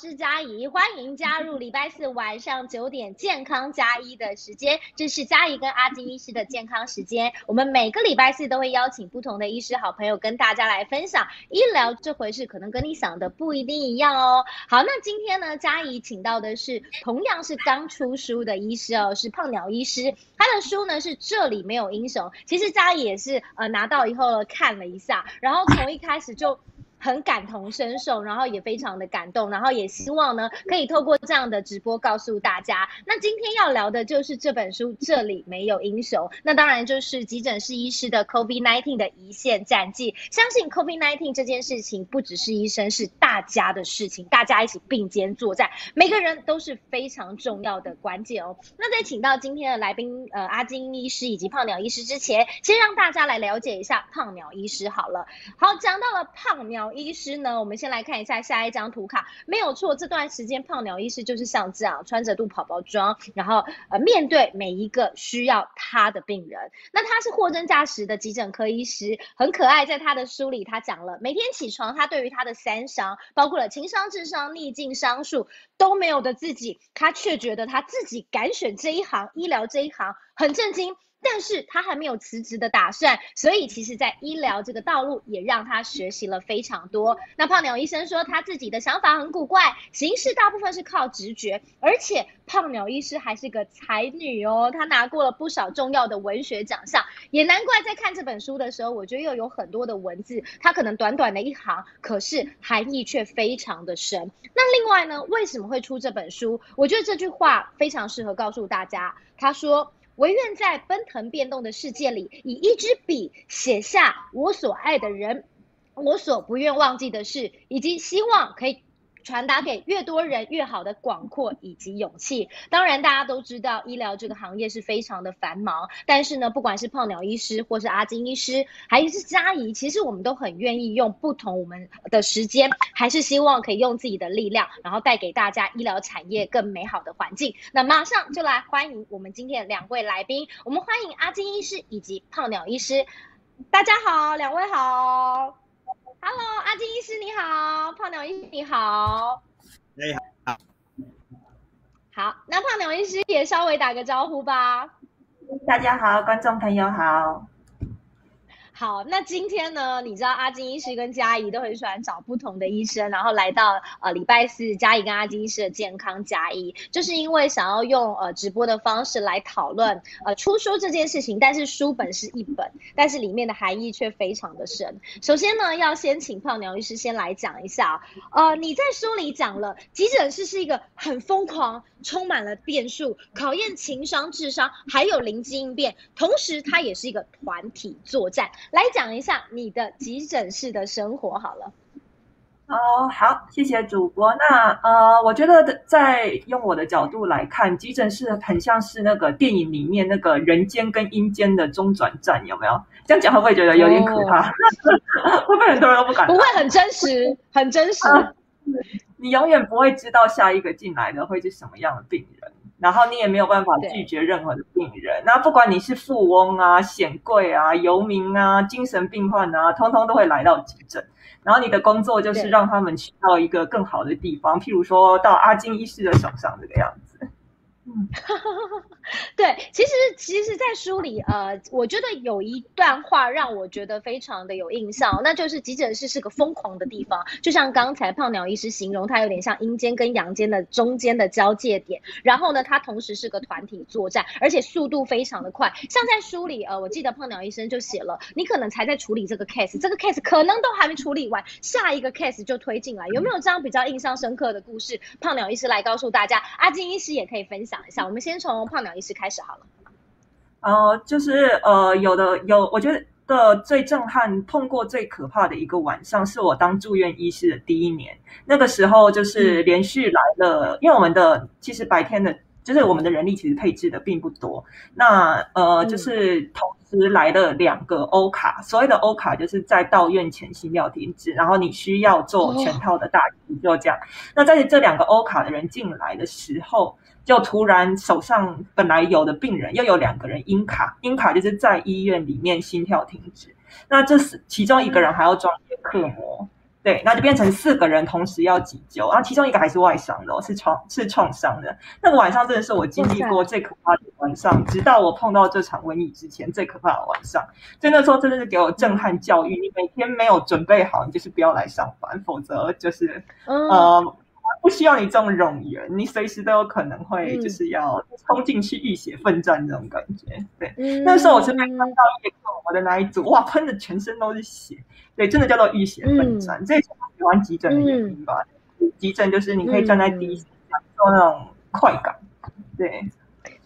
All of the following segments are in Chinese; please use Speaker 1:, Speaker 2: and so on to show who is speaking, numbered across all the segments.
Speaker 1: 是嘉怡，欢迎加入礼拜四晚上九点健康加一的时间，这是嘉怡跟阿金医师的健康时间。我们每个礼拜四都会邀请不同的医师好朋友跟大家来分享医疗这回事，可能跟你想的不一定一样哦。好，那今天呢，嘉怡请到的是同样是刚出书的医师哦，是胖鸟医师，他的书呢是这里没有英雄。其实嘉怡也是呃拿到以后看了一下，然后从一开始就。很感同身受，然后也非常的感动，然后也希望呢，可以透过这样的直播告诉大家。那今天要聊的就是这本书，这里没有英雄。那当然就是急诊室医师的 COVID-19 的一线战绩。相信 COVID-19 这件事情不只是医生，是大家的事情，大家一起并肩作战，每个人都是非常重要的关键哦。那在请到今天的来宾，呃，阿金医师以及胖鸟医师之前，先让大家来了解一下胖鸟医师好了。好，讲到了胖鸟。医师呢？我们先来看一下下一张图卡，没有错，这段时间胖鸟医师就是像这样穿着肚跑包装，然后呃面对每一个需要他的病人。那他是货真价实的急诊科医师，很可爱。在他的书里，他讲了每天起床，他对于他的三伤，包括了情商、智商、逆境商数都没有的自己，他却觉得他自己敢选这一行，医疗这一行很震惊。但是他还没有辞职的打算，所以其实，在医疗这个道路也让他学习了非常多。那胖鸟医生说，他自己的想法很古怪，行事大部分是靠直觉，而且胖鸟医师还是个才女哦，她拿过了不少重要的文学奖项，也难怪在看这本书的时候，我觉得又有很多的文字，它可能短短的一行，可是含义却非常的深。那另外呢，为什么会出这本书？我觉得这句话非常适合告诉大家，他说。唯愿在奔腾变动的世界里，以一支笔写下我所爱的人，我所不愿忘记的事，以及希望可以。传达给越多人越好的广阔以及勇气。当然，大家都知道医疗这个行业是非常的繁忙，但是呢，不管是胖鸟医师，或是阿金医师，还是嘉怡，其实我们都很愿意用不同我们的时间，还是希望可以用自己的力量，然后带给大家医疗产业更美好的环境。那马上就来欢迎我们今天的两位来宾，我们欢迎阿金医师以及胖鸟医师。大家好，两位好。Hello，阿金医师你好，胖鸟医师你好，
Speaker 2: 你好，
Speaker 1: 好，那胖鸟医师也稍微打个招呼吧。
Speaker 3: 大家好，观众朋友好。
Speaker 1: 好，那今天呢？你知道阿金医师跟嘉怡都很喜欢找不同的医生，然后来到呃礼拜四嘉怡跟阿金医师的健康加一，就是因为想要用呃直播的方式来讨论呃出书这件事情。但是书本是一本，但是里面的含义却非常的深。首先呢，要先请胖鸟医师先来讲一下，呃，你在书里讲了急诊室是一个很疯狂。充满了变数，考验情商、智商，还有灵机应变。同时，它也是一个团体作战。来讲一下你的急诊室的生活好了。
Speaker 3: 哦，好，谢谢主播。那呃，我觉得在用我的角度来看，急诊室很像是那个电影里面那个人间跟阴间的中转站，有没有？这样讲会不会觉得有点可怕？会不会很多人都不敢？
Speaker 1: 不会，很真实，很真实。
Speaker 3: 你永远不会知道下一个进来的会是什么样的病人，然后你也没有办法拒绝任何的病人。那不管你是富翁啊、显贵啊、游民啊、精神病患啊，通通都会来到急诊。然后你的工作就是让他们去到一个更好的地方，譬如说到阿金医师的手上这个样子。嗯，
Speaker 1: 对，其实其实，在书里，呃，我觉得有一段话让我觉得非常的有印象，那就是急诊室是个疯狂的地方，就像刚才胖鸟医师形容，它有点像阴间跟阳间的中间的交界点。然后呢，它同时是个团体作战，而且速度非常的快。像在书里，呃，我记得胖鸟医生就写了，你可能才在处理这个 case，这个 case 可能都还没处理完，下一个 case 就推进来。有没有这样比较印象深刻的故事？胖鸟医师来告诉大家，阿金医师也可以分享。一下，我们先从胖鸟医师开始好了。
Speaker 3: 呃，就是呃，有的有，我觉得的最震撼、碰过最可怕的一个晚上，是我当住院医师的第一年。那个时候就是连续来了，因为我们的其实白天的，就是我们的人力其实配置的并不多。那呃，就是同时来了两个欧卡，所谓的欧卡就是在到院前心跳停止，然后你需要做全套的大急救这样。那在这两个欧卡的人进来的时候。就突然手上本来有的病人又有两个人因卡，因卡就是在医院里面心跳停止。那这是其中一个人还要装叶克膜，对，那就变成四个人同时要急救，然后其中一个还是外伤的，是创是创伤的。那个晚上真的是我经历过最可怕的晚上，直到我碰到这场瘟疫之前最可怕的晚上。所以那时候真的是给我震撼教育，你每天没有准备好，你就是不要来上班，否则就是呃。不需要你这种冗员，你随时都有可能会就是要冲进去浴血奋战这种感觉。对，那时候我是被喷到一我的那一组，哇，喷的全身都是血，对，真的叫做浴血奋战。这也是我喜欢急诊的原因吧？急诊就是你可以站在第一线享受那种快感，对。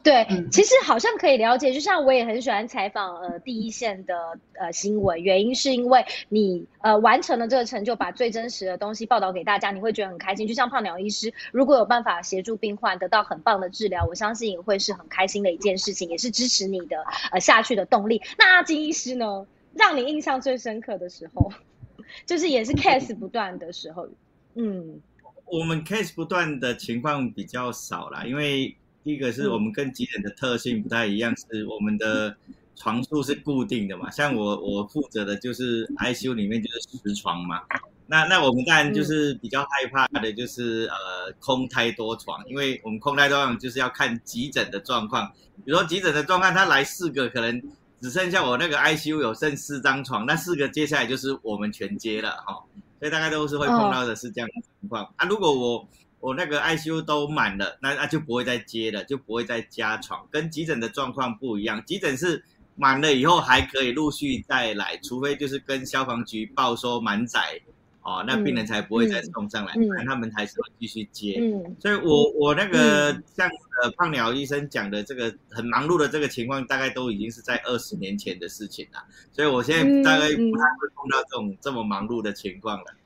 Speaker 1: 对，其实好像可以了解，就像我也很喜欢采访呃第一线的呃新闻，原因是因为你呃完成了这个成就，把最真实的东西报道给大家，你会觉得很开心。就像胖鸟医师，如果有办法协助病患得到很棒的治疗，我相信也会是很开心的一件事情，也是支持你的呃下去的动力。那阿金医师呢，让你印象最深刻的时候，就是也是 case 不断的时候，
Speaker 2: 嗯，我们 case 不断的情况比较少啦，因为。第一个是我们跟急诊的特性不太一样，是我们的床数是固定的嘛。像我我负责的就是 ICU 里面就是十床嘛。那那我们当然就是比较害怕的就是呃空胎多床，因为我们空胎多床就是要看急诊的状况。比如说急诊的状况，他来四个，可能只剩下我那个 ICU 有剩四张床，那四个接下来就是我们全接了哈。所以大概都是会碰到的是这样的情况啊。如果我我那个 ICU 都满了，那那就不会再接了，就不会再加床。跟急诊的状况不一样，急诊是满了以后还可以陆续再来，除非就是跟消防局报说满载，哦，那病人才不会再送上来，不然他们还是会继续接。嗯，所以我我那个像呃胖鸟医生讲的这个很忙碌的这个情况，大概都已经是在二十年前的事情了，所以我现在大概不太会碰到这种这么忙碌的情况了。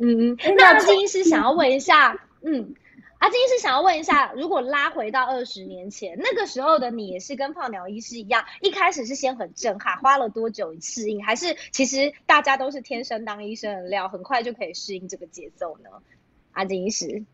Speaker 1: 嗯嗯，那阿金医师想要问一下，嗯，阿金医师想要问一下，如果拉回到二十年前，那个时候的你也是跟胖鸟医师一样，一开始是先很震撼，花了多久适应？还是其实大家都是天生当医生的料，很快就可以适应这个节奏呢？阿金医师，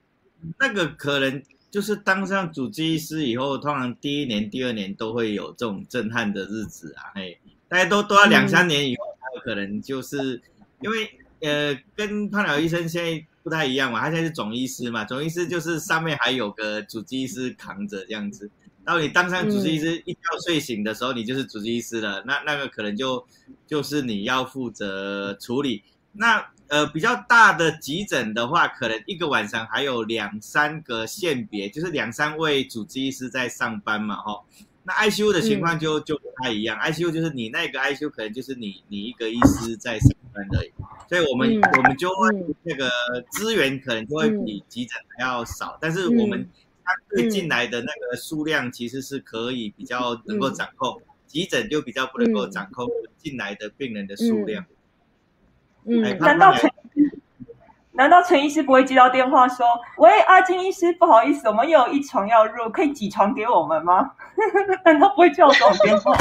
Speaker 2: 那个可能就是当上主治医师以后，通常第一年、第二年都会有这种震撼的日子啊，哎，大家都都要两三年以后才有可能，就是因为。呃，跟胖鸟医生现在不太一样嘛，他现在是总医师嘛，总医师就是上面还有个主治医师扛着这样子。到你当上主治医师，一觉睡醒的时候，你就是主治医师了。那那个可能就就是你要负责处理。那呃比较大的急诊的话，可能一个晚上还有两三个线别，就是两三位主治医师在上班嘛，哈。那 ICU 的情况就就不太一样，ICU 就是你那个 ICU 可能就是你你一个医师在上班的。所以我们我们就会那个资源可能就会比急诊还要少，但是我们相对进来的那个数量其实是可以比较能够掌控，急诊就比较不能够掌控进来的病人的数量。
Speaker 3: 嗯，难道陈难道陈医师不会接到电话说：“喂，阿金医师，不好意思，我们又有一床要入，可以挤床给我们吗？” 难道不会叫这种电话？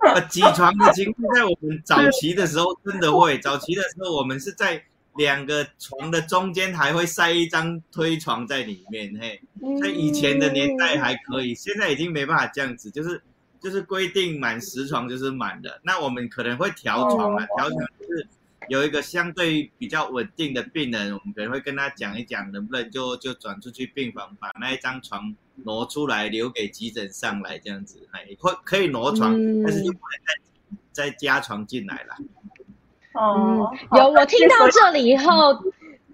Speaker 2: 呃，挤床的情况在我们早期的时候 真的会，早期的时候我们是在两个床的中间还会塞一张推床在里面，嘿，在以前的年代还可以，现在已经没办法这样子，就是就是规定满十床就是满的，那我们可能会调床啊，调床就是有一个相对比较稳定的病人，我们可能会跟他讲一讲，能不能就就转出去病房，把那一张床。挪出来留给急诊上来这样子，哎，会可以挪床，但是就不能再再加床进来了。
Speaker 1: 哦，有我听到这里以后。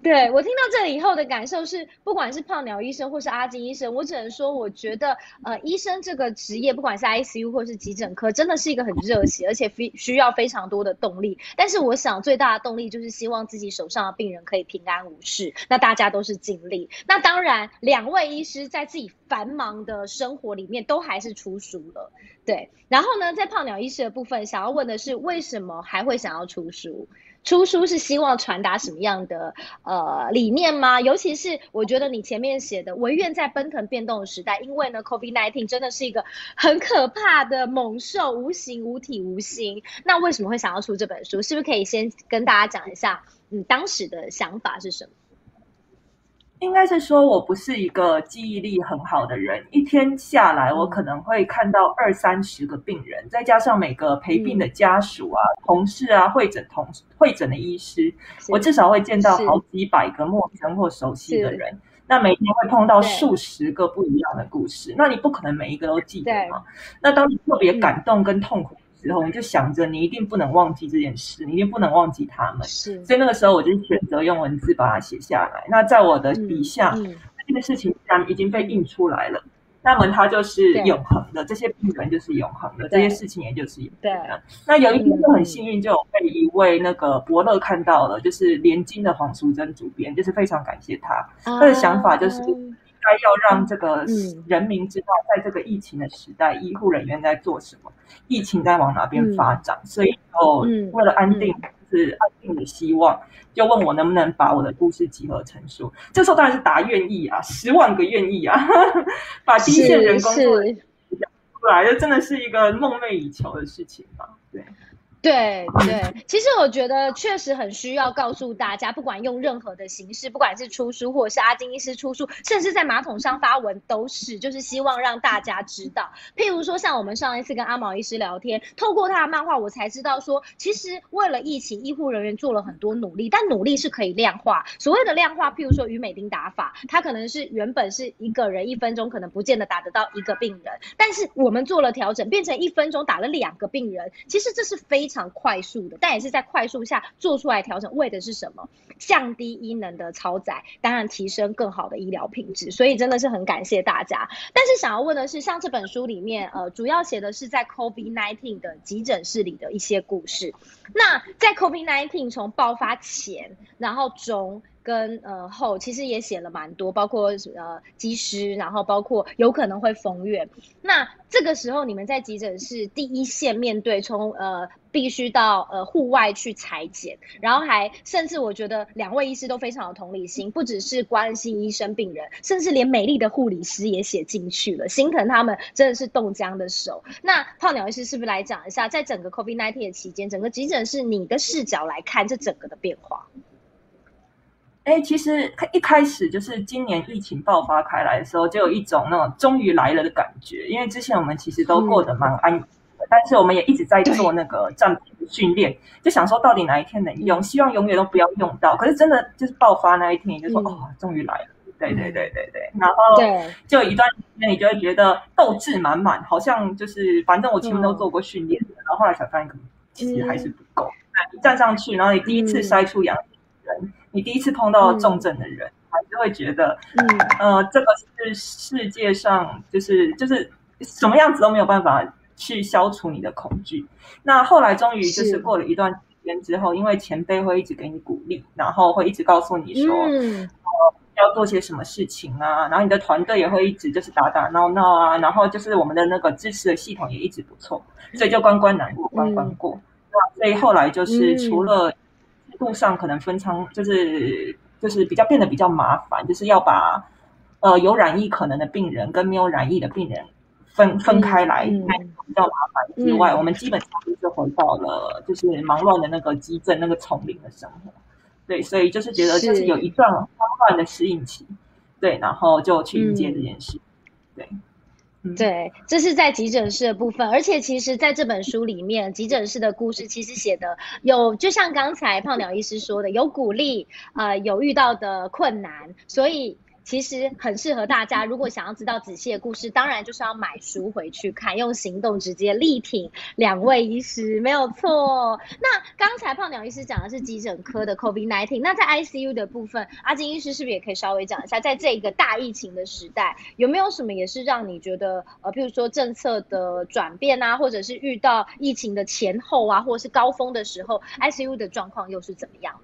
Speaker 1: 对我听到这里以后的感受是，不管是胖鸟医生或是阿金医生，我只能说，我觉得呃，医生这个职业，不管是 ICU 或是急诊科，真的是一个很热血，而且非需要非常多的动力。但是我想最大的动力就是希望自己手上的病人可以平安无事，那大家都是尽力。那当然，两位医师在自己繁忙的生活里面都还是出书了，对。然后呢，在胖鸟医师的部分，想要问的是，为什么还会想要出书？出书是希望传达什么样的呃理念吗？尤其是我觉得你前面写的“唯愿在奔腾变动的时代”，因为呢，COVID-19 真的是一个很可怕的猛兽，无形、无体、无形。那为什么会想要出这本书？是不是可以先跟大家讲一下你当时的想法是什么？
Speaker 3: 应该是说我不是一个记忆力很好的人，一天下来我可能会看到二三十个病人，再加上每个陪病的家属啊、同事啊、会诊同会诊的医师，我至少会见到好几百个陌生或熟悉的人。那每天会碰到数十个不一样的故事，那你不可能每一个都记得嘛？那当你特别感动跟痛苦。之后你就想着你一定不能忘记这件事，你一定不能忘记他们。
Speaker 1: 是，
Speaker 3: 所以那个时候我就选择用文字把它写下来。那在我的笔下，这件事情既然已经被印出来了，那么它就是永恒的。这些病人就是永恒的，这些事情也就是永恒的。那有一天就很幸运，就被一位那个伯乐看到了，就是连经的黄淑珍主编，就是非常感谢他。他的想法就是。该要让这个人民知道，在这个疫情的时代，医护人员在做什么，疫情在往哪边发展。所以，哦，为了安定，是安定的希望，就问我能不能把我的故事集合成书。这时候当然是答愿意啊，十万个愿意啊，把第一线人工作出来，就真的是一个梦寐以求的事情嘛？对。
Speaker 1: 对对，其实我觉得确实很需要告诉大家，不管用任何的形式，不管是出书，或者是阿金医师出书，甚至在马桶上发文，都是就是希望让大家知道。譬如说，像我们上一次跟阿毛医师聊天，透过他的漫画，我才知道说，其实为了疫情，医护人员做了很多努力，但努力是可以量化。所谓的量化，譬如说于美丁打法，他可能是原本是一个人一分钟可能不见得打得到一个病人，但是我们做了调整，变成一分钟打了两个病人，其实这是非。非常快速的，但也是在快速下做出来调整，为的是什么？降低医能的超载，当然提升更好的医疗品质。所以真的是很感谢大家。但是想要问的是，像这本书里面，呃，主要写的是在 COVID-19 的急诊室里的一些故事。那在 COVID-19 从爆发前，然后中。跟呃后其实也写了蛮多，包括呃机师，然后包括有可能会封院。那这个时候你们在急诊室第一线面对，从呃必须到呃户外去裁剪，然后还甚至我觉得两位医师都非常有同理心，不只是关心医生病人，甚至连美丽的护理师也写进去了，心疼他们真的是冻僵的手。那泡鸟医师是不是来讲一下，在整个 COVID-19 的期间，整个急诊室你的视角来看这整个的变化？
Speaker 3: 哎，其实一开始就是今年疫情爆发开来的时候，就有一种那种终于来了的感觉。因为之前我们其实都过得蛮安逸的，但是我们也一直在做那个战品训练，就想说到底哪一天能用，希望永远都不要用到。可是真的就是爆发那一天，就说哦，终于来了。对对对对对。然后就一段时间，你就会觉得斗志满满，好像就是反正我前面都做过训练，然后后来才发现其实还是不够。你站上去，然后你第一次筛出阳人。你第一次碰到重症的人，还是会觉得，嗯，呃，这个是世界上就是就是什么样子都没有办法去消除你的恐惧。那后来终于就是过了一段时间之后，因为前辈会一直给你鼓励，然后会一直告诉你说，嗯，要做些什么事情啊，然后你的团队也会一直就是打打闹闹啊，然后就是我们的那个支持的系统也一直不错，所以就关关难过关关过。那所以后来就是除了。路上可能分仓，就是就是比较变得比较麻烦，就是要把呃有染疫可能的病人跟没有染疫的病人分分开来，比较麻烦之外，我们基本上就是回到了就是忙乱的那个急诊那个丛林的生活。对，所以就是觉得就是有一段慌乱的适应期，对，然后就去迎接这件事，对。
Speaker 1: 对，这是在急诊室的部分，而且其实在这本书里面，急诊室的故事其实写的有，就像刚才胖鸟医师说的，有鼓励，呃，有遇到的困难，所以。其实很适合大家，如果想要知道仔细的故事，当然就是要买书回去看，用行动直接力挺两位医师，没有错。那刚才胖鸟医师讲的是急诊科的 COVID-19，那在 ICU 的部分，阿金医师是不是也可以稍微讲一下，在这一个大疫情的时代，有没有什么也是让你觉得，呃，譬如说政策的转变啊，或者是遇到疫情的前后啊，或者是高峰的时候，ICU 的状况又是怎么样？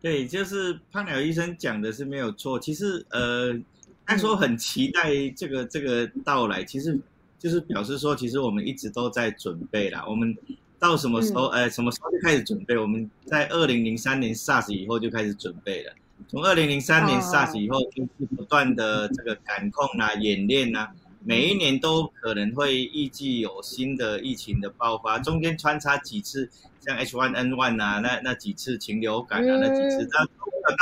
Speaker 2: 对，就是胖鸟医生讲的是没有错。其实，呃，他说很期待这个这个到来，其实就是表示说，其实我们一直都在准备啦。我们到什么时候，呃，什么时候就开始准备？我们在二零零三年 SARS 以后就开始准备了。从二零零三年 SARS 以后，就是不断的这个感控啊、演练啊，每一年都可能会预计有新的疫情的爆发，中间穿插几次。像 H1N1 啊，那那几次禽流感啊，那几次，它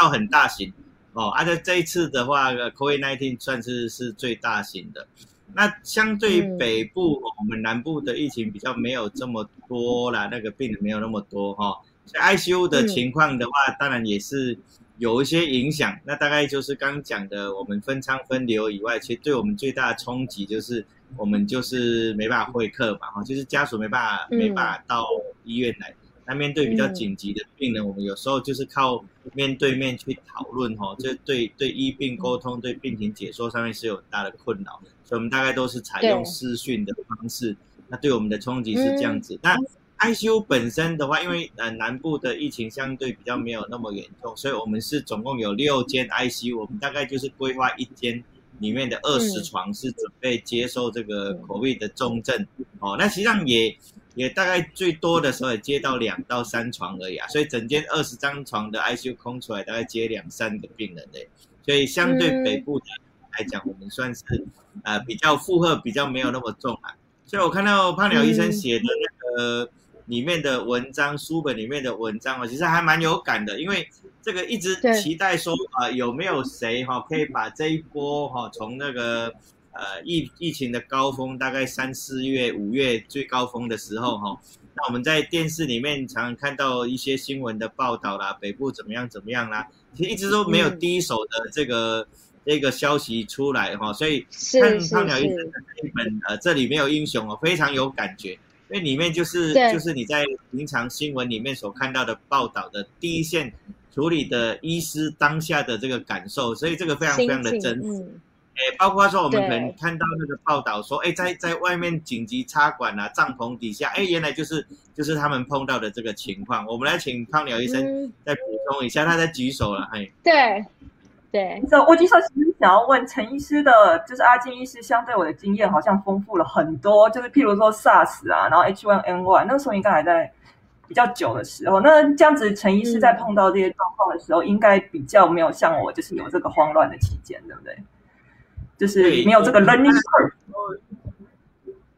Speaker 2: 到很大型，哦，而且这一次的话，COVID-19 算是是最大型的。那相对北部，我们南部的疫情比较没有这么多啦，那个病人没有那么多哈。所以 ICU 的情况的话，当然也是有一些影响。那大概就是刚讲的，我们分仓分流以外，其实对我们最大的冲击就是我们就是没办法会客嘛，哈，就是家属没办法没办法到医院来。那面对比较紧急的病人，我们有时候就是靠面对面去讨论，哈，这对对医病沟通、对病情解说上面是有很大的困扰。所以我们大概都是采用视讯的方式，那对我们的冲击是这样子。那 ICU 本身的话，因为呃南部的疫情相对比较没有那么严重，所以我们是总共有六间 ICU，我们大概就是规划一间里面的二十床是准备接受这个 COVID 的重症。哦，那实际上也也大概最多的时候也接到两到三床而已啊，所以整间二十张床的 ICU 空出来，大概接两三个病人嘞。所以相对北部的。来讲，我们算是呃比较负荷比较没有那么重啊，所以我看到胖鸟医生写的那个里面的文章，书本里面的文章啊，其实还蛮有感的，因为这个一直期待说啊，有没有谁哈可以把这一波哈从那个呃疫疫情的高峰，大概三四月、五月最高峰的时候哈，那我们在电视里面常常看到一些新闻的报道啦，北部怎么样怎么样啦，其实一直都没有第一手的这个。这个消息出来哈，所以看胖鸟医生的这一本呃，这里没有英雄哦，非常有感觉，因为里面就是就是你在平常新闻里面所看到的报道的第一线处理的医师当下的这个感受，所以这个非常非常的真实。诶，包括说我们可能看到那个报道说，哎，在在外面紧急插管啊，帐篷底下，哎，原来就是就是他们碰到的这个情况。我们来请康鸟医生再补充一下，他在举手了，哎，
Speaker 1: 对。对，
Speaker 3: 我其实其实想要问陈医师的，就是阿金医师，相对我的经验好像丰富了很多。就是譬如说 SARS 啊，然后 H1N1，那个时候应该还在比较久的时候。那这样子，陈医师在碰到这些状况的时候，应该比较没有像我，就是有这个慌乱的期间，对不对？就是没有这个 learning curve。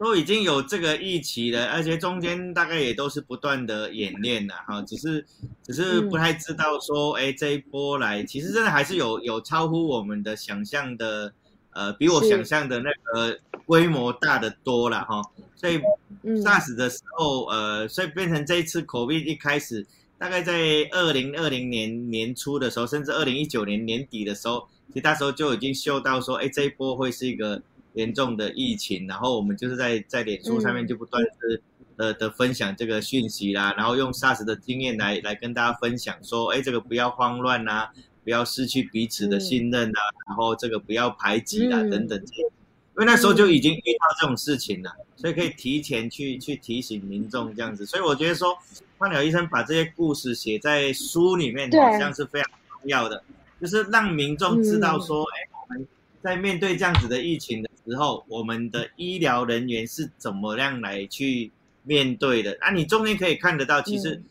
Speaker 2: 都已经有这个预期了，而且中间大概也都是不断的演练了哈，只是只是不太知道说，哎，这一波来，其实真的还是有有超乎我们的想象的，呃，比我想象的那个规模大的多了哈。所以 SARS 的时候，呃，所以变成这一次 COVID 一开始，大概在二零二零年年初的时候，甚至二零一九年年底的时候，其实那时候就已经嗅到说，哎，这一波会是一个。严重的疫情，然后我们就是在在脸书上面就不断是呃的分享这个讯息啦，然后用 SARS 的经验来来跟大家分享说，哎，这个不要慌乱呐，不要失去彼此的信任呐，然后这个不要排挤啦等等这些，因为那时候就已经遇到这种事情了，所以可以提前去去提醒民众这样子，所以我觉得说，胖鸟医生把这些故事写在书里面，好像是非常重要的，就是让民众知道说，哎，我们在面对这样子的疫情的。之后，我们的医疗人员是怎么样来去面对的？啊，你中间可以看得到，其实，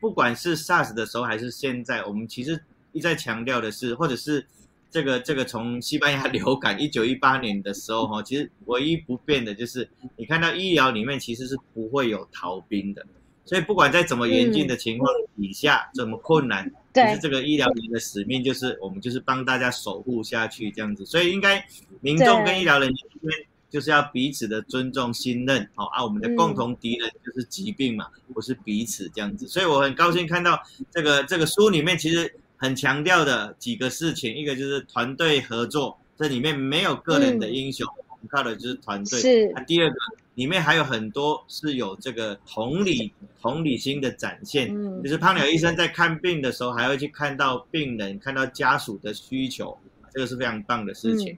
Speaker 2: 不管是 SARS 的时候还是现在，我们其实一再强调的是，或者是这个这个从西班牙 流感一九一八年的时候哈，其实唯一不变的就是，你看到医疗里面其实是不会有逃兵的。所以不管在怎么严峻的情况底下，怎么困难，其实这个医疗人的使命就是我们就是帮大家守护下去这样子。所以应该民众跟医疗人员之间就是要彼此的尊重信任，好啊，我们的共同敌人就是疾病嘛，不是彼此这样子。所以我很高兴看到这个这个书里面其实很强调的几个事情，一个就是团队合作，这里面没有个人的英雄，我们靠的就是团队。
Speaker 1: 是。
Speaker 2: 第二个。里面还有很多是有这个同理同理心的展现，就是胖鸟医生在看病的时候，还会去看到病人、看到家属的需求，这个是非常棒的事情。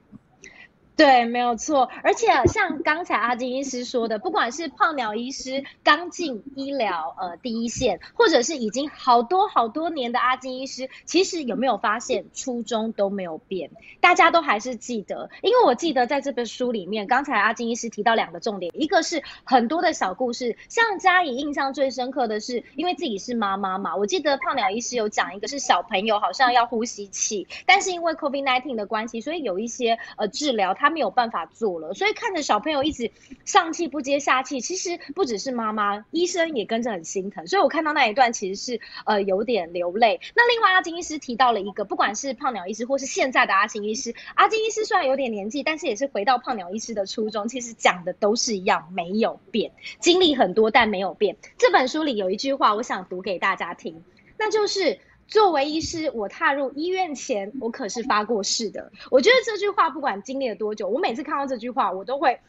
Speaker 1: 对，没有错。而且像刚才阿金医师说的，不管是胖鸟医师刚进医疗呃第一线，或者是已经好多好多年的阿金医师，其实有没有发现初衷都没有变，大家都还是记得。因为我记得在这本书里面，刚才阿金医师提到两个重点，一个是很多的小故事，像嘉怡印象最深刻的是，因为自己是妈妈嘛，我记得胖鸟医师有讲一个是小朋友好像要呼吸器，但是因为 COVID nineteen 的关系，所以有一些呃治疗他。他没有办法做了，所以看着小朋友一直上气不接下气，其实不只是妈妈，医生也跟着很心疼。所以我看到那一段其实是呃有点流泪。那另外阿金医师提到了一个，不管是胖鸟医师或是现在的阿金医师，阿金医师虽然有点年纪，但是也是回到胖鸟医师的初衷，其实讲的都是一样，没有变，经历很多但没有变。这本书里有一句话，我想读给大家听，那就是。作为医师，我踏入医院前，我可是发过誓的。我觉得这句话不管经历了多久，我每次看到这句话，我都会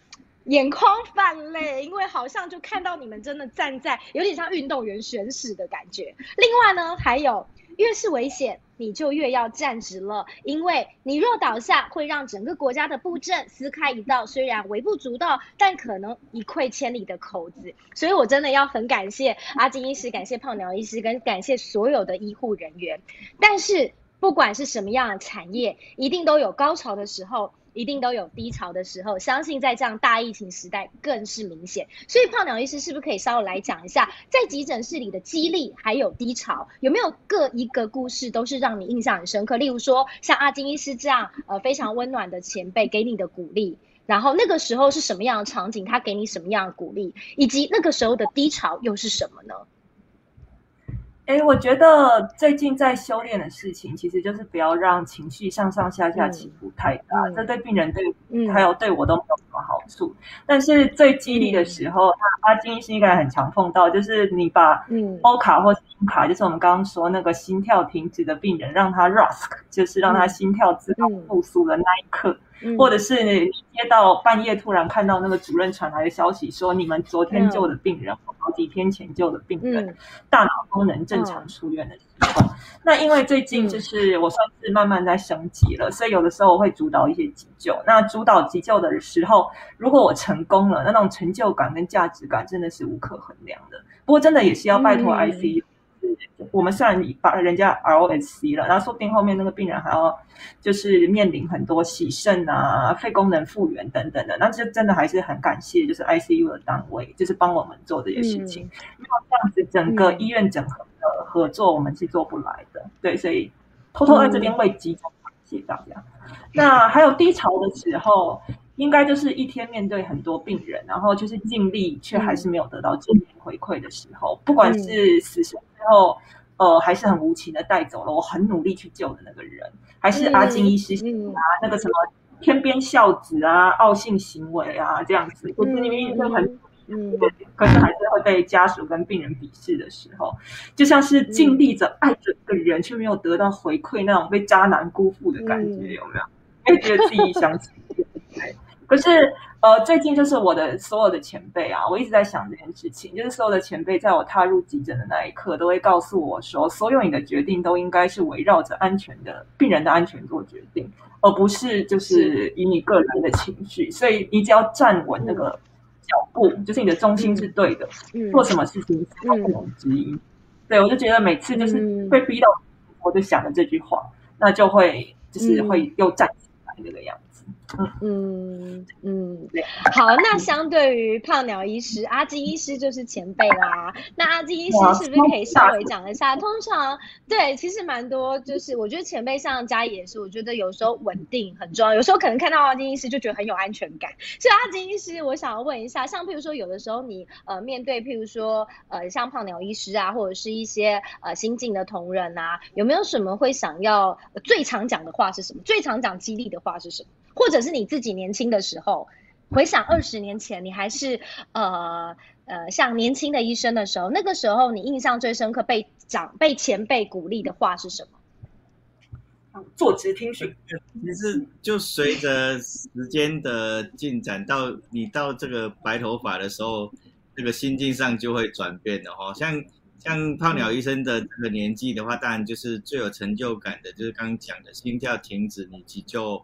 Speaker 1: 眼眶泛泪，因为好像就看到你们真的站在有点像运动员选屎的感觉。另外呢，还有。越是危险，你就越要站直了，因为你若倒下，会让整个国家的布阵撕开一道虽然微不足道，但可能一溃千里的口子。所以我真的要很感谢阿金医师，感谢胖鸟医师，跟感谢所有的医护人员。但是不管是什么样的产业，一定都有高潮的时候。一定都有低潮的时候，相信在这样大疫情时代更是明显。所以胖鸟医师是不是可以稍微来讲一下，在急诊室里的激励还有低潮，有没有各一个故事都是让你印象很深刻？例如说像阿金医师这样呃非常温暖的前辈给你的鼓励，然后那个时候是什么样的场景，他给你什么样的鼓励，以及那个时候的低潮又是什么呢？
Speaker 3: 哎，我觉得最近在修炼的事情，其实就是不要让情绪上上下下起伏太大，这对病人对还有对我都没有什么好处。但是最激励的时候，阿金医师应该很常碰到，就是你把欧卡或心卡，就是我们刚刚说那个心跳停止的病人，让他 Rusk，就是让他心跳自动复苏的那一刻。或者是你接到半夜突然看到那个主任传来的消息，说你们昨天救的病人或好几天前救的病人，大脑功能正常出院的时候，那因为最近就是我算是慢慢在升级了，所以有的时候我会主导一些急救。那主导急救的时候，如果我成功了，那种成就感跟价值感真的是无可衡量的。不过真的也是要拜托 ICU。我们虽然把人家 ROSC 了，然后说不定后面那个病人还要就是面临很多洗肾啊、肺功能复原等等的，那就真的还是很感谢，就是 ICU 的单位，就是帮我们做这些事情。没有这样子，整个医院整合的合作，我们是做不来的。对，所以偷偷在这边为急诊感谢大家。那还有低潮的时候，应该就是一天面对很多病人，然后就是尽力却还是没有得到正面回馈的时候，不管是死神。然后，呃，还是很无情的带走了我很努力去救的那个人，还是阿金医师啊，那个什么天边孝子啊，傲性行为啊，这样子，就是明明就很，嗯，可是还是会被家属跟病人鄙视的时候，就像是尽力着爱着一个人，却没有得到回馈，那种被渣男辜负的感觉，有没有？会觉得自己想起，对，可是。呃，最近就是我的所有的前辈啊，我一直在想这件事情，就是所有的前辈在我踏入急诊的那一刻，都会告诉我说，所有你的决定都应该是围绕着安全的病人的安全做决定，而不是就是以你个人的情绪。所以你只要站稳那个脚步，就是你的中心是对的，做什么事情都不能质疑。对我就觉得每次就是被逼到，我就想了这句话，那就会就是会又站起来这个样子。
Speaker 1: 嗯嗯好，那相对于胖鸟医师，阿金医师就是前辈啦。那阿金医师是不是可以稍微讲一下？通常对，其实蛮多，就是我觉得前辈像嘉也是，我觉得有时候稳定很重要。有时候可能看到阿金医师就觉得很有安全感。所以阿金医师，我想要问一下，像譬如说有的时候你呃面对譬如说呃像胖鸟医师啊，或者是一些呃新进的同仁啊，有没有什么会想要最常讲的话是什么？最常讲激励的话是什么？或者是你自己年轻的时候，回想二十年前，你还是呃呃像年轻的医生的时候，那个时候你印象最深刻被长被前辈鼓励的话是什么？
Speaker 3: 坐直听训。
Speaker 2: 其实就随着时间的进展，到你到这个白头发的时候，这个心境上就会转变的哈。像像胖鸟医生的这个年纪的话，当然就是最有成就感的，就是刚刚讲的心跳停止，你急救。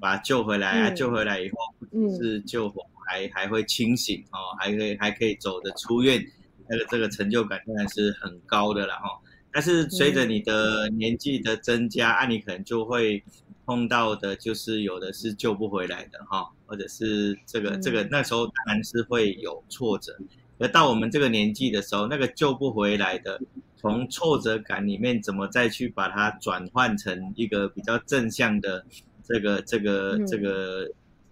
Speaker 2: 把他救回来啊！救回来以后，不是救活，还还会清醒哦，还可以还可以走的出院，那个这个成就感当然是很高的了哈。但是随着你的年纪的增加，啊，你可能就会碰到的，就是有的是救不回来的哈，或者是这个这个那时候当然是会有挫折。而到我们这个年纪的时候，那个救不回来的，从挫折感里面怎么再去把它转换成一个比较正向的？这个这个这个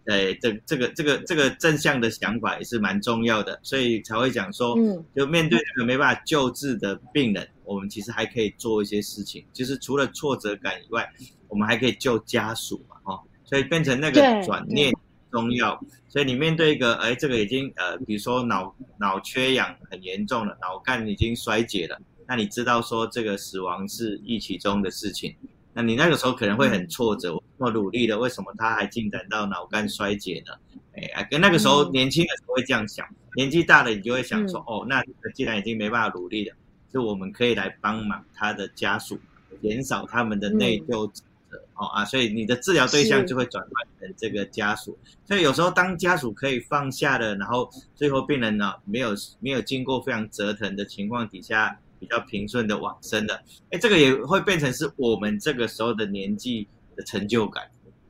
Speaker 2: 哎，这这个这个这个正向的想法也是蛮重要的，所以才会讲说，
Speaker 1: 嗯。
Speaker 2: 就面对这个没办法救治的病人，我们其实还可以做一些事情，就是除了挫折感以外，我们还可以救家属嘛，哦，所以变成那个
Speaker 1: 对
Speaker 2: 转念重要。所以你面对一个，哎，这个已经呃，比如说脑脑缺氧很严重了，脑干已经衰竭了，那你知道说这个死亡是预期中的事情，那你那个时候可能会很挫折，我这么努力了，为什么他还进展到脑干衰竭呢？哎，跟那个时候
Speaker 1: 嗯。
Speaker 2: 年轻的时候会这样想，年纪大了你就会想说，
Speaker 1: 嗯。
Speaker 2: 哦，那既然已经没办法努力了，就我们可以来帮忙他的家属，减少他们的内疚指责、哦啊，所以你的治疗对象就会转换成这个家属。所以有时候当家属可以放下了，然后最后病人呢没有没有经过非常折腾的情况底下，比较平顺的往生了，哎，这个也会变成是我们这个时候的年纪的成就感。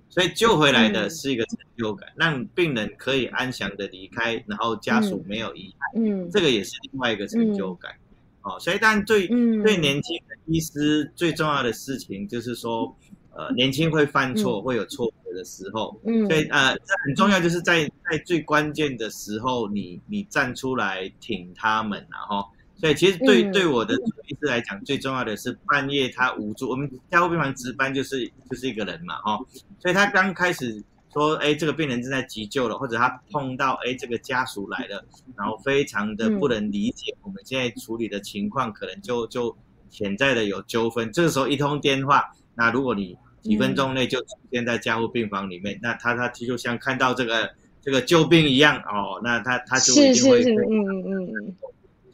Speaker 2: 所以救回来的
Speaker 1: 嗯。
Speaker 2: 是一个成就感，让病人可以安详的离开，然后家属没有遗憾，
Speaker 1: 嗯
Speaker 2: 这个也是另外一个成就感。哦，所以但对、
Speaker 1: 嗯。
Speaker 2: 对年轻的医师最重要的事情就是说，呃，年轻会犯错，
Speaker 1: 嗯。
Speaker 2: 会有错误的时候，
Speaker 1: 嗯。
Speaker 2: 所以呃，这很重要，就是在在最关键的时候，你你站出来挺他们，然后，所以其实对、
Speaker 1: 嗯。
Speaker 2: 对我的医师来讲，最重要的是半夜他无助，我们加护病房值班就是就是一个人嘛，哈、所以他刚开始说，哎，这个病人正在急救了，或者他碰到哎这个家属来了，然后非常的不能理解我们现在处理的情况，可能就就潜在的有纠纷，这个时候一通电话，那如果你几分钟内就出现在加护病房里面，那他他就像看到这个这个救兵一样哦，那他他就一定会
Speaker 1: 是是是，嗯嗯嗯嗯，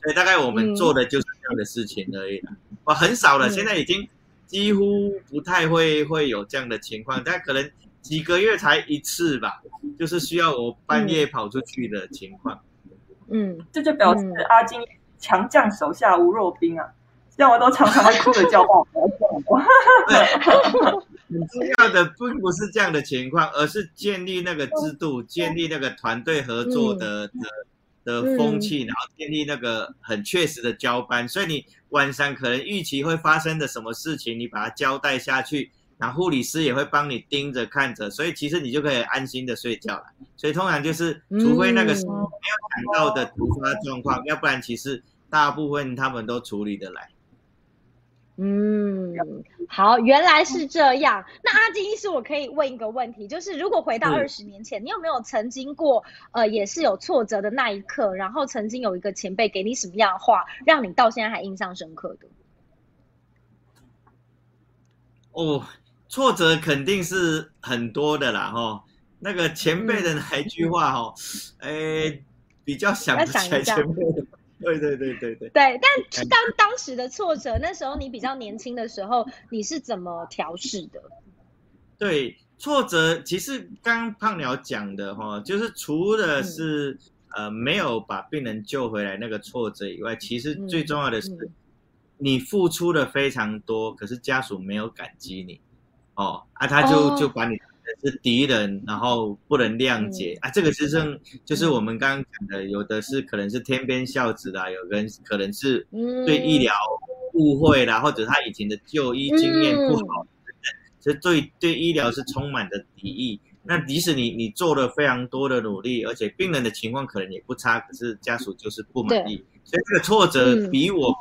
Speaker 2: 所以大概我们做的就是这样的事情而已啦。哇，很少了，
Speaker 1: 嗯
Speaker 2: 现在已经几乎不太会会有这样的情况，但可能几个月才一次吧，就是需要我半夜跑出去的情况。
Speaker 1: 嗯，
Speaker 3: 这就表示
Speaker 1: 嗯
Speaker 3: 阿金强将手下无弱兵啊！让我都常常会哭着叫爸爸我。
Speaker 2: 很重要的并不是这样的情况，而是建立那个制度，建立那个团队合作的、的的风气，然后建立那个很确实的交班。所以你晚上可能预期会发生的什么事情，你把它交代下去，然后护理师也会帮你盯着看着，所以其实你就可以安心的睡觉了。所以通常就是，除非那个时候没有想到的突发状况，要不然其实大部分他们都处理得来。
Speaker 1: 嗯，好，原来是这样。那阿金医师，我可以问一个问题，就是如果回到
Speaker 2: 嗯
Speaker 1: 二十年前，你有没有曾经过，呃，也是有挫折的那一刻，然后曾经有一个前辈给你什么样的话，让你到现在还印象深刻的？
Speaker 2: 哦，挫折肯定是很多的啦，哈。那个前辈的哪一句话哈，哎、比较想不起来前辈的。对对对对对。
Speaker 1: 对，但当当时的挫折，那时候你比较年轻的时候，你是怎么调试的？
Speaker 2: 对，挫折其实刚刚胖鸟讲的哈，就是除了是、呃没有把病人救回来那个挫折以外，其实最重要的是、
Speaker 1: 嗯
Speaker 2: 你付出的非常多，可是家属没有感激你，哦啊，他就、
Speaker 1: 哦
Speaker 2: 就把你是敌人，然后不能谅解、啊，这个其实就是我们刚刚讲的，有的是可能是天边孝子啦，有人可能是
Speaker 1: 嗯，
Speaker 2: 对医疗误会啦，或者他以前的就医经验不好，所以对对医疗是充满着敌意。那即使你你做了非常多的努力，而且病人的情况可能也不差，可是家属就是不满意，所以这个挫折
Speaker 1: 嗯。
Speaker 2: 比我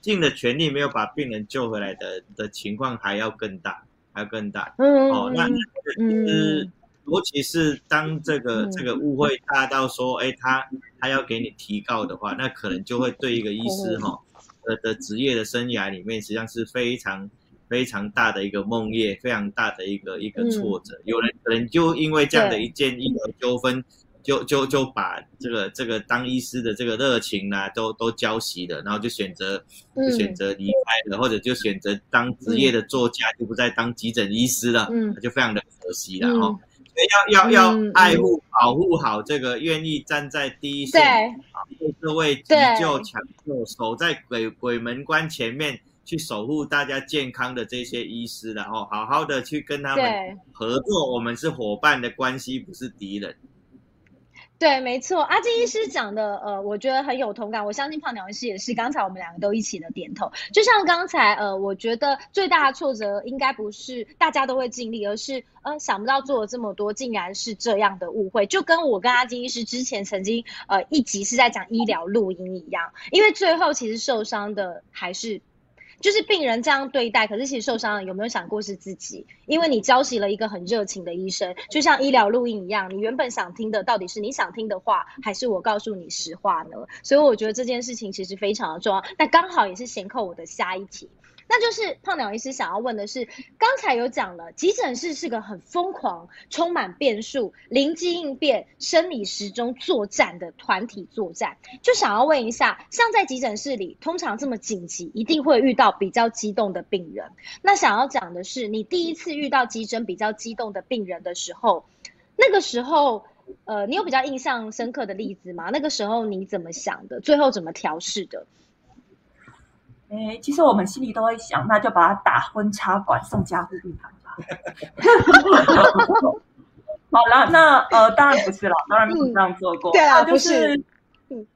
Speaker 2: 尽了全力没有把病人救回来的的情况还要更大，还要更大。
Speaker 1: 嗯，
Speaker 2: 哦，那那个是
Speaker 1: 嗯
Speaker 2: 尤其是当这个
Speaker 1: 嗯。
Speaker 2: 这个误会大到说，哎，他他要给你提告的话，那可能就会对一个医师哈的的职业的生涯里面，实际上是非常非常大的一个梦魇，非常大的一个一个挫折。有人可能就因为这样的一件医疗纠纷，就就就把这个这个当医师的这个热情啊，都都浇熄了，然后就选择就选择离开了，或者就选择当职业的作家，就不再当急诊医师了，
Speaker 1: 嗯
Speaker 2: 就非常的可惜了
Speaker 1: 嗯
Speaker 2: 哦。所以要要要
Speaker 1: 嗯
Speaker 2: 爱护、保护好这个愿意站在第一线，
Speaker 1: 对，
Speaker 2: 为各位急救抢救，守在鬼鬼门关前面去守护大家健康的这些医师然后好好的去跟他们。合作，我们是伙伴的关系，不是敌人。
Speaker 1: 对，没错，阿金医师讲的，呃，我觉得很有同感。我相信胖鸟医师也是。刚才我们两个都一起的点头。就像刚才，呃，我觉得最大的挫折应该不是大家都会尽力，而是呃想不到做了这么多，竟然是这样的误会。就跟我跟阿金医师之前曾经呃一集是在讲医疗录音一样，因为最后其实受伤的还是。就是病人这样对待，可是其实受伤了，有没有想过是自己？因为你教习了一个很热情的医生，就像医疗录音一样，你原本想听的到底是你想听的话，还是我告诉你实话呢？所以我觉得这件事情其实非常的重要。那刚好也是衔扣我的下一题。那就是胖鸟医师想要问的是，刚才有讲了，急诊室是个很疯狂、充满变数、灵机应变、生理时钟作战的团体作战。就想要问一下，像在急诊室里，通常这么紧急，一定会遇到比较激动的病人。那想要讲的是，你第一次遇到急诊比较激动的病人的时候，那个时候，呃，你有比较印象深刻的例子吗？那个时候你怎么想的？最后怎么调试的？
Speaker 3: 哎，其实我们心里都会想，那就把他打昏插管送加护病房吧。好了，那呃，当然不是了，当然没有这样做过。
Speaker 1: 对啊，
Speaker 3: 就是，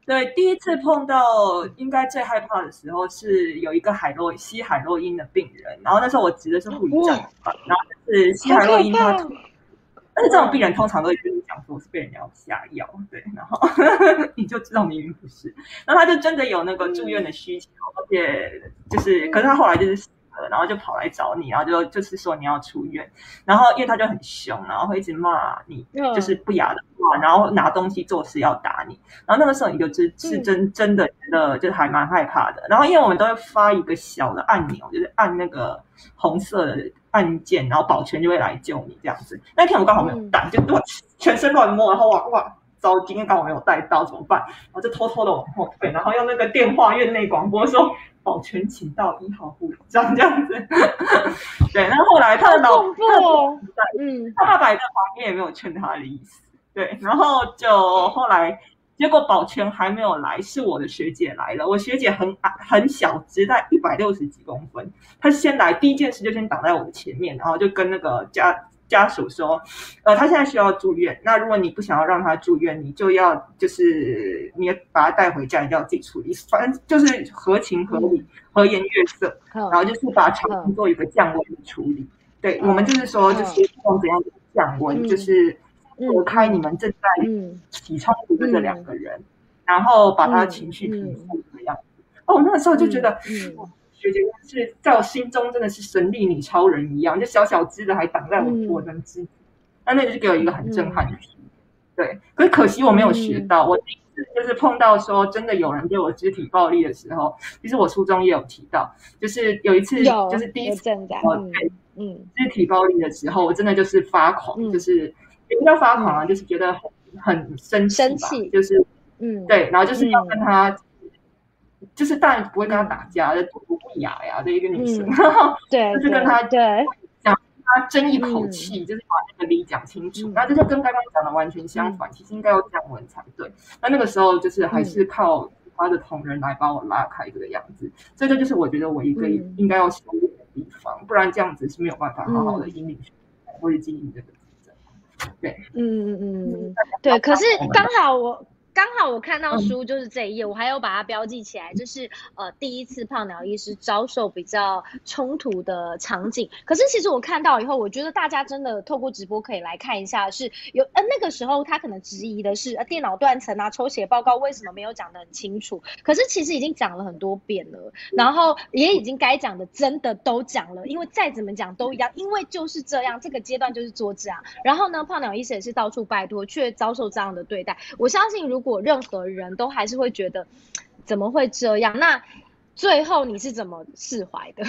Speaker 3: 对，第一次碰到应该最害怕的时候是有一个海洛吸海洛因的病人，然后那时候我值的是护理站，然后是吸海洛因他。但是这种病人通常都会跟你讲说我是被人家下药，对，然后 你就知道明明不是，然后他就真的有那个住院的需求，而且就是，可是他后来就是死了，然后就跑来找你，然后就就是说你要出院，然后因为他就很凶，然后会一直骂你，就是不雅的话，然后拿东西做事要打你，然后那个时候你就知是真真的觉得就还蛮害怕的，然后因为我们都会发一个小的按钮，就是按那个红色的。按键，然后保全就会来救你这样子。那天我刚好没有带，就乱全身乱摸，然后哇哇，糟，今天刚好没有带到，怎么办？然后就偷偷的往后退，然后用那个电话院内广播说：“保全请到一号护长这样子。对，那后来他的老
Speaker 1: 父，
Speaker 3: 嗯，他爸爸在旁边也没有劝他的意思。对，然后就后来。结果保全还没有来，是我的学姐来了。我学姐很矮很小，只在一百六十几公分。她先来，第一件事就先挡在我的前面，然后就跟那个家家属说：“呃，她现在需要住院。那如果你不想要让她住院，你就要就是你把她带回家，一定要自己处理。反正就是合情合理、和颜悦色，然后就是把肠做一个降温的处理。对我们就是说，就是用怎样的降温，就是。”躲开你们正在起冲突的这两个人，然后把他情绪平复的样子。哦，那个时候就觉得，学姐是在我心中真的是神力女超人一样，就小小只的还挡在我我的之，那那个就给我一个很震撼的体验。对，可是可惜我没有学到。我第一次就是碰到说真的有人对我肢体暴力的时候，其实我初中也有提到，就是有一次就是第一次我对嗯肢体暴力的时候，我真的就是发狂，就是。不叫发狂啊，就是觉得很很生气，
Speaker 1: 生气。
Speaker 3: 就是
Speaker 1: 嗯，
Speaker 3: 对，然后就是要跟他，就是当然不会跟他打架，就不不雅呀的一个女生，
Speaker 1: 对，
Speaker 3: 就是跟他
Speaker 1: 对。
Speaker 3: 讲他争一口气，就是把那个理讲清楚。那这就跟刚刚讲的完全相反，其实应该要降温才对。那那个时候就是还是靠他的同仁来把我拉开这个样子，所以这就是我觉得我一个应该要修炼的地方，不然这样子是没有办法好好的引领或者经营这个。对，嗯
Speaker 1: 嗯嗯，对，可是刚好我。刚好我看到书就是这一页，我还有把它标记起来，就是呃第一次胖鸟医师遭受比较冲突的场景。可是其实我看到以后，我觉得大家真的透过直播可以来看一下，是有呃那个时候他可能质疑的是呃电脑断层啊、抽血报告为什么没有讲得很清楚？可是其实已经讲了很多遍了，然后也已经该讲的真的都讲了，因为再怎么讲都一样，因为就是这样，这个阶段就是做这样。然后呢，胖鸟医师也是到处拜托，却遭受这样的对待。我相信如如果任何人都还是会觉得怎么会这样？那最后你是怎么释怀的？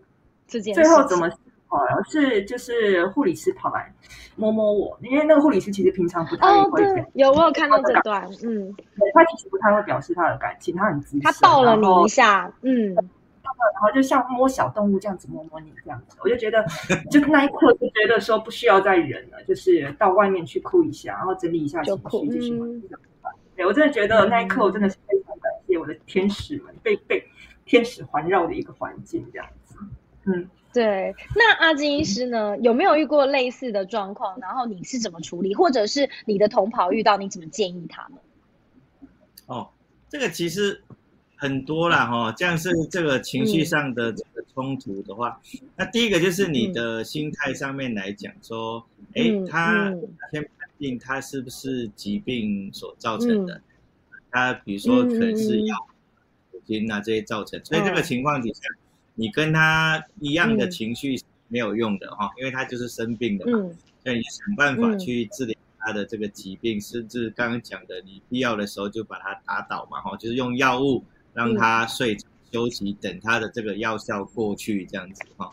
Speaker 1: 这件
Speaker 3: 最后怎么释怀？是就是护理师跑来摸摸我，因为那个护理师其实平常不太会
Speaker 1: 有我有看到这段，嗯，
Speaker 3: 他其实不太会表示他的感情，他很直，
Speaker 1: 他抱了你一下，嗯。
Speaker 3: 然后就像摸小动物这样子摸摸你这样子，我就觉得，就那一刻就觉得说不需要再忍了，就是到外面去哭一下，然后整理一下情绪就行了。对我真的觉得那一刻我真的是非常感谢我的天使们，被被天使环绕的一个环境这样子。嗯，
Speaker 1: 对，那阿金医师呢？有没有遇过类似的状况？然后你是怎么处理，或者是你的同袍遇到，你怎么建议他们？
Speaker 2: 哦，这个其实很多啦，哈，这样是这个情绪上的这个冲突的话，那第一个就是你的心态上面来讲，说，哎，他先判定他是不是疾病所造成的，他比如说可能是药、酒精啊这些造成，所以这个情况底下。你跟他一样的情绪没有用的哈，因为他就是生病的嘛，所以你想办法去治疗他的这个疾病，甚至刚刚讲的，你必要的时候就把他打倒嘛哈，就是用药物让他睡休息，等他的这个药效过去这样子哈。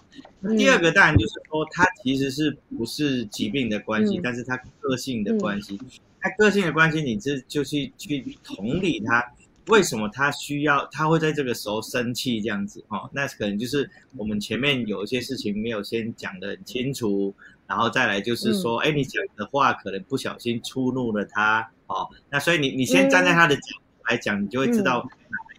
Speaker 2: 第二个当然就是说，他其实是不是疾病的关系，但是他个性的关系，他个性的关系，你这就去去同理他。为什么他需要他会在这个时候生气这样子哈？那可能就是我们前面有一些事情没有先讲得很清楚，然后再来就是说，哎，你讲的话可能不小心触怒了他哦。那所以你你先站在他的角度来讲，你就会知道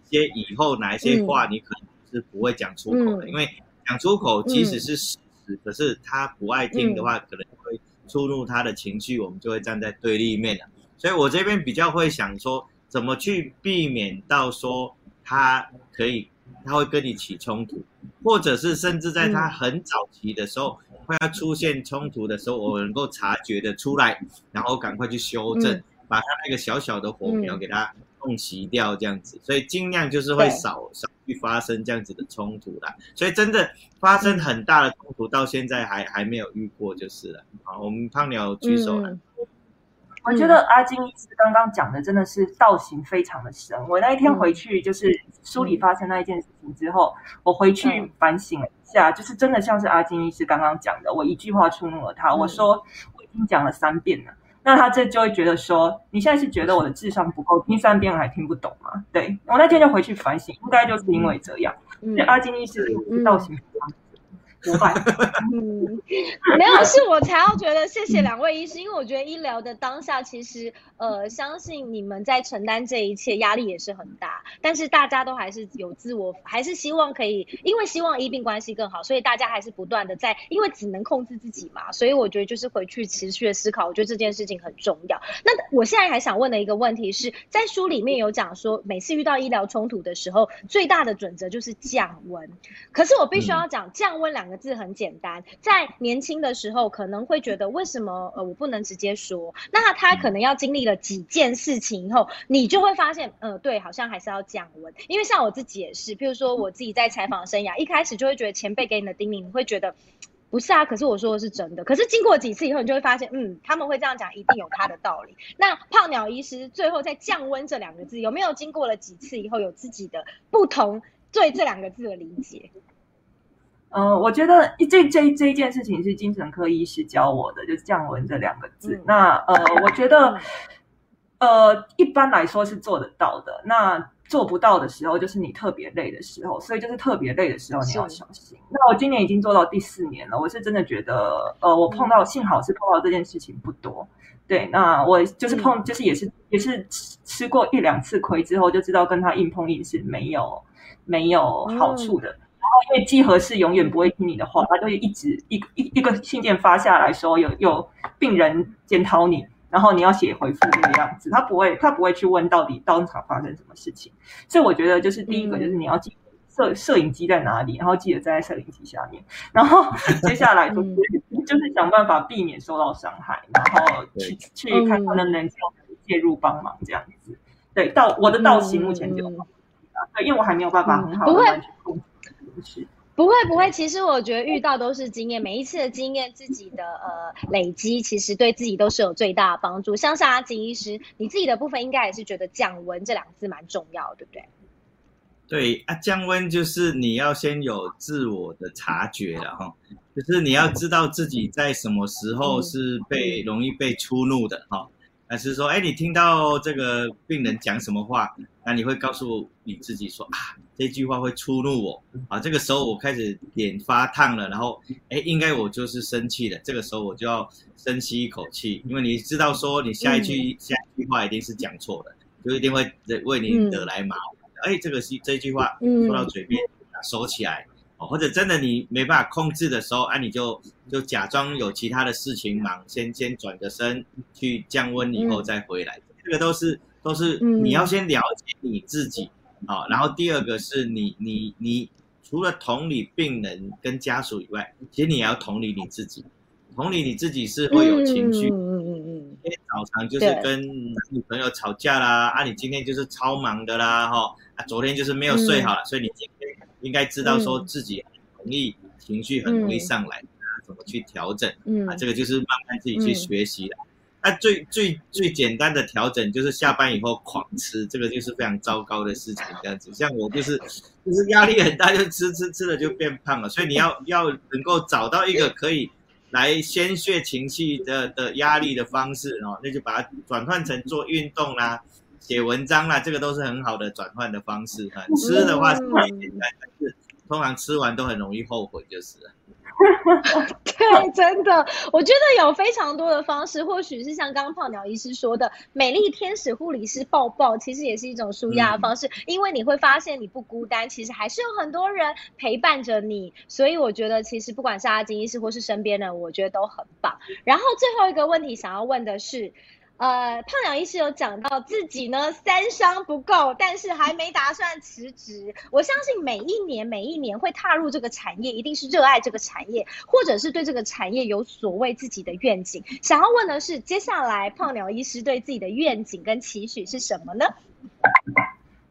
Speaker 2: 些以后哪一些话你可能是不会讲出口的，因为讲出口即使是事实，可是他不爱听的话，可能会触怒他的情绪，我们就会站在对立面了。所以我这边比较会想说。怎么去避免到说他可以，他会跟你起冲突，或者是甚至在他很早期的时候，快要出现冲突的时候，我能够察觉的出来，然后赶快去修正，把他那个小小的火苗给他弄熄掉，这样子，所以尽量就是会少少去发生这样子的冲突啦。所以真的发生很大的冲突，到现在还还没有遇过就是了。好，我们胖鸟举手了。
Speaker 3: 我觉得阿金医师刚刚讲的真的是道行非常的深。我那一天回去就是梳理发生那一件事情之后，我回去反省了一下，就是真的像是阿金医师刚刚讲的，我一句话触怒了他。我说我已经讲了三遍了，那他这就会觉得说，你现在是觉得我的智商不够，听三遍还听不懂吗？对我那天就回去反省，应该就是因为这样。阿金医师道行非常。
Speaker 1: 嗯，没有，是我才要觉得谢谢两位医师，因为我觉得医疗的当下，其实呃，相信你们在承担这一切，压力也是很大。但是大家都还是有自我，还是希望可以，因为希望医病关系更好，所以大家还是不断的在，因为只能控制自己嘛，所以我觉得就是回去持续的思考，我觉得这件事情很重要。那我现在还想问的一个问题是在书里面有讲说，每次遇到医疗冲突的时候，最大的准则就是降温。可是我必须要讲降温两个。字很简单，在年轻的时候可能会觉得为什么呃我不能直接说？那他可能要经历了几件事情以后，你就会发现，呃，对，好像还是要降温。因为像我自己也是，譬如说我自己在采访生涯一开始就会觉得前辈给你的叮咛，你会觉得不是啊，可是我说的是真的。可是经过几次以后，你就会发现，嗯，他们会这样讲，一定有他的道理。那胖鸟医师最后在降温这两个字，有没有经过了几次以后，有自己的不同对这两个字的理解？
Speaker 3: 呃，我觉得这这这一件事情是精神科医师教我的，就是降温这两个字。那呃，我觉得呃，一般来说是做得到的。那做不到的时候，就是你特别累的时候。所以就是特别累的时候，你要小心。那我今年已经做到第四年了，我是真的觉得，呃，我碰到幸好是碰到这件事情不多。对，那我就是碰，就是也是也是吃吃过一两次亏之后，就知道跟他硬碰硬是没有没有好处的。因为稽核是永远不会听你的话，他就一直一一一个信件发下来说有有病人检讨你，然后你要写回复这个样子，他不会他不会去问到底当场发生什么事情。所以我觉得就是第一个就是你要记摄摄影机在哪里，然后记得站在摄影机下面，然后 接下来就是就是想办法避免受到伤害，然后去去看能不能介入帮忙这样子。对，到我的道行目前就对，因为我还没有办法很好的完全控制。
Speaker 1: 不会不会，其实我觉得遇到都是经验，每一次的经验自己的呃累积，其实对自己都是有最大的帮助。像是阿金医师，你自己的部分应该也是觉得降温这两个字蛮重要，对不对？
Speaker 2: 对啊，降温就是你要先有自我的察觉了哈，就是你要知道自己在什么时候是被容易被触怒的哈。还是说，哎，你听到这个病人讲什么话，那你会告诉你自己说啊，这句话会触怒我啊。这个时候我开始脸发烫了，然后，哎，应该我就是生气了。这个时候我就要深吸一口气，因为你知道说你下一句下一句话一定是讲错的，就一定会为你惹来麻烦。哎，这个是这句话说到嘴边，收起来，哦，或者真的你没办法控制的时候，啊，你就就假装有其他的事情忙，先先转个身去降温以后再回来，这个都是都是你要先了解你自己啊，然后第二个是你你你除了同理病人跟家属以外，其实你也要同理你自己，同理你自己是会有情绪，嗯嗯嗯，因为早上就是跟男女朋友吵架啦，啊，你今天就是超忙的啦，哈，啊，昨天就是没有睡好了，所以你今天。应该知道说自己很容易情绪很容易上来，怎么去调整？啊，这个就是慢慢自己去学习了。那最最最简单的调整就是下班以后狂吃，这个就是非常糟糕的事情。这样子，像我就是就是压力很大，就吃吃吃了就变胖了。所以你要要能够找到一个可以来宣泄情绪的的压力的方式哦，那就把它转换成做运动啦。写文章啦，这个都是很好的转换的方式哈。吃的话是最简单，但是通常吃完都很容易后悔，就是了。
Speaker 1: 对，真的，我觉得有非常多的方式，或许是像刚刚胖鸟医师说的，美丽天使护理师抱抱，其实也是一种舒压的方式，因为你会发现你不孤单，其实还是有很多人陪伴着你。所以我觉得，其实不管是阿金医师或是身边人，我觉得都很棒。然后最后一个问题想要问的是。呃，胖鸟医师有讲到自己呢三商不够，但是还没打算辞职。我相信每一年每一年会踏入这个产业，一定是热爱这个产业，或者是对这个产业有所谓自己的愿景。想要问的是，接下来胖鸟医师对自己的愿景跟期许是什么呢？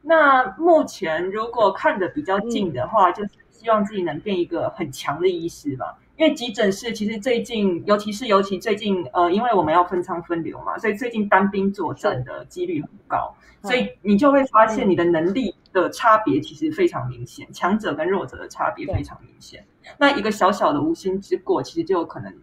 Speaker 3: 那目前如果看的比较近的话，就是希望自己能变一个很强的医师吧。因为急诊室其实最近，尤其是尤其最近，呃，因为我们要分仓分流嘛，所以最近单兵作战的几率很高，所以你就会发现你的能力的差别其实非常明显，强者跟弱者的差别非常明显。那一个小小的无心之过，其实就有可能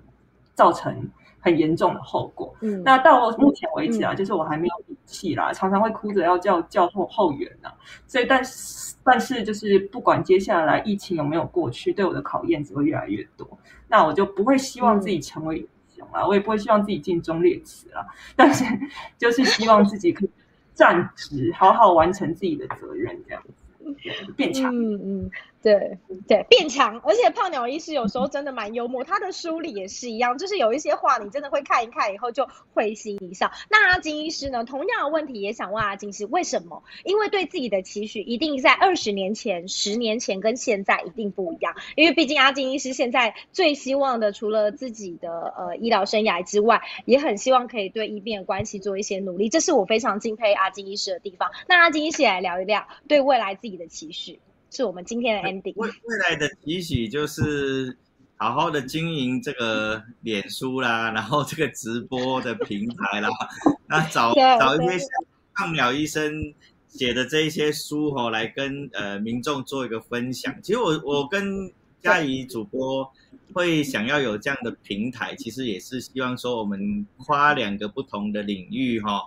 Speaker 3: 造成。很严重的后果。嗯，那到目前为止啊，就是我还没有底气啦，常常会哭着要叫叫后后援呢。所以，但是但是，就是不管接下来疫情有没有过去，对我的考验只会越来越多。那我就不会希望自己成为英雄啊，我也不会希望自己尽忠烈祠啊。但是，就是希望自己可以站直，好好完成自己的责任，这样子变强。嗯嗯。
Speaker 1: 对对，变强，而且胖鸟医师有时候真的蛮幽默，他的书里也是一样，就是有一些话你真的会看一看以后就会心一笑。那阿金医师呢，同样的问题也想问阿金师为什么？因为对自己的期许一定在二十年前、十年前跟现在一定不一样，因为毕竟阿金医师现在最希望的，除了自己的呃医疗生涯之外，也很希望可以对医病关系做一些努力，这是我非常敬佩阿金医师的地方。那阿金医师来聊一聊对未来自己的期许。是我们今天的 ending。
Speaker 2: 未未来的期许就是好好的经营这个脸书啦，然后这个直播的平台啦，那找找一些像胖鸟医生写的这一些书哈，来跟呃民众做一个分享。其实我我跟嘉怡主播会想要有这样的平台，其实也是希望说我们跨两个不同的领域哈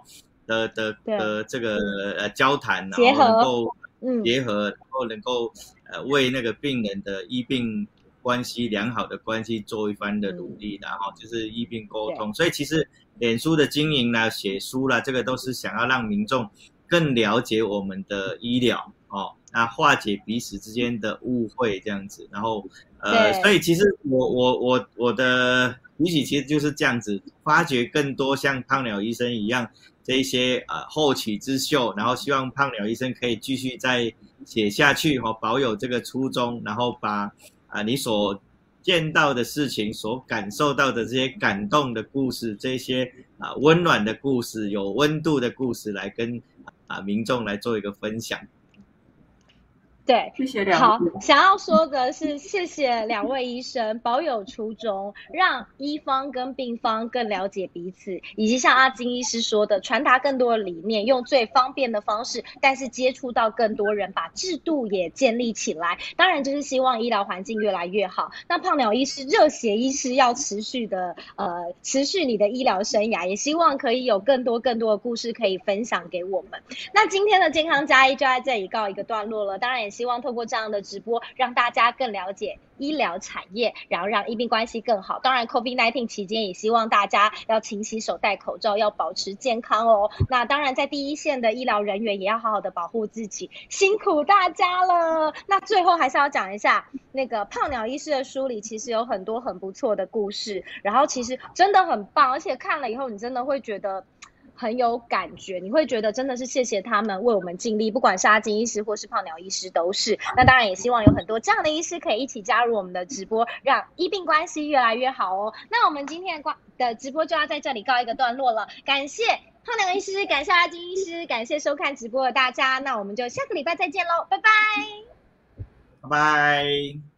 Speaker 2: 的的的这个呃交谈，然后能够。结合，然后能够呃为那个病人的医病关系良好的关系做一番的努力，然后就是医病沟通。所以其实脸书的经营啦、写书啦，这个都是想要让民众更了解我们的医疗哦，那化解彼此之间的误会这样子。然后呃，所以其实我我我我的语气其实就是这样子，发掘更多像胖鸟医生一样。这一些呃后起之秀，然后希望胖鸟医生可以继续再写下去哈，保有这个初衷，然后把啊你所见到的事情、所感受到的这些感动的故事、这些啊温暖的故事、有温度的故事，来跟啊民众来做一个分享。
Speaker 1: 对，
Speaker 3: 谢谢两
Speaker 1: 好，想要说的是，谢谢两位医生保有初衷，让医方跟病方更了解彼此，以及像阿金医师说的，传达更多的理念，用最方便的方式，但是接触到更多人，把制度也建立起来。当然，就是希望医疗环境越来越好。那胖鸟医师、热血医师要持续的呃，持续你的医疗生涯，也希望可以有更多更多的故事可以分享给我们。那今天的健康加一就在这里告一个段落了，当然也。希望透过这样的直播，让大家更了解医疗产业，然后让医病关系更好。当然，COVID-19 期间也希望大家要勤洗手、戴口罩，要保持健康哦。那当然，在第一线的医疗人员也要好好的保护自己，辛苦大家了。那最后还是要讲一下，那个胖鸟医师的书里其实有很多很不错的故事，然后其实真的很棒，而且看了以后你真的会觉得。很有感觉，你会觉得真的是谢谢他们为我们尽力，不管是阿金医师或是胖鸟医师都是。那当然也希望有很多这样的医师可以一起加入我们的直播，让医病关系越来越好哦。那我们今天的关的直播就要在这里告一个段落了，感谢胖鸟医师，感谢阿金医师，感谢收看直播的大家。那我们就下个礼拜再见喽，拜拜，
Speaker 2: 拜拜。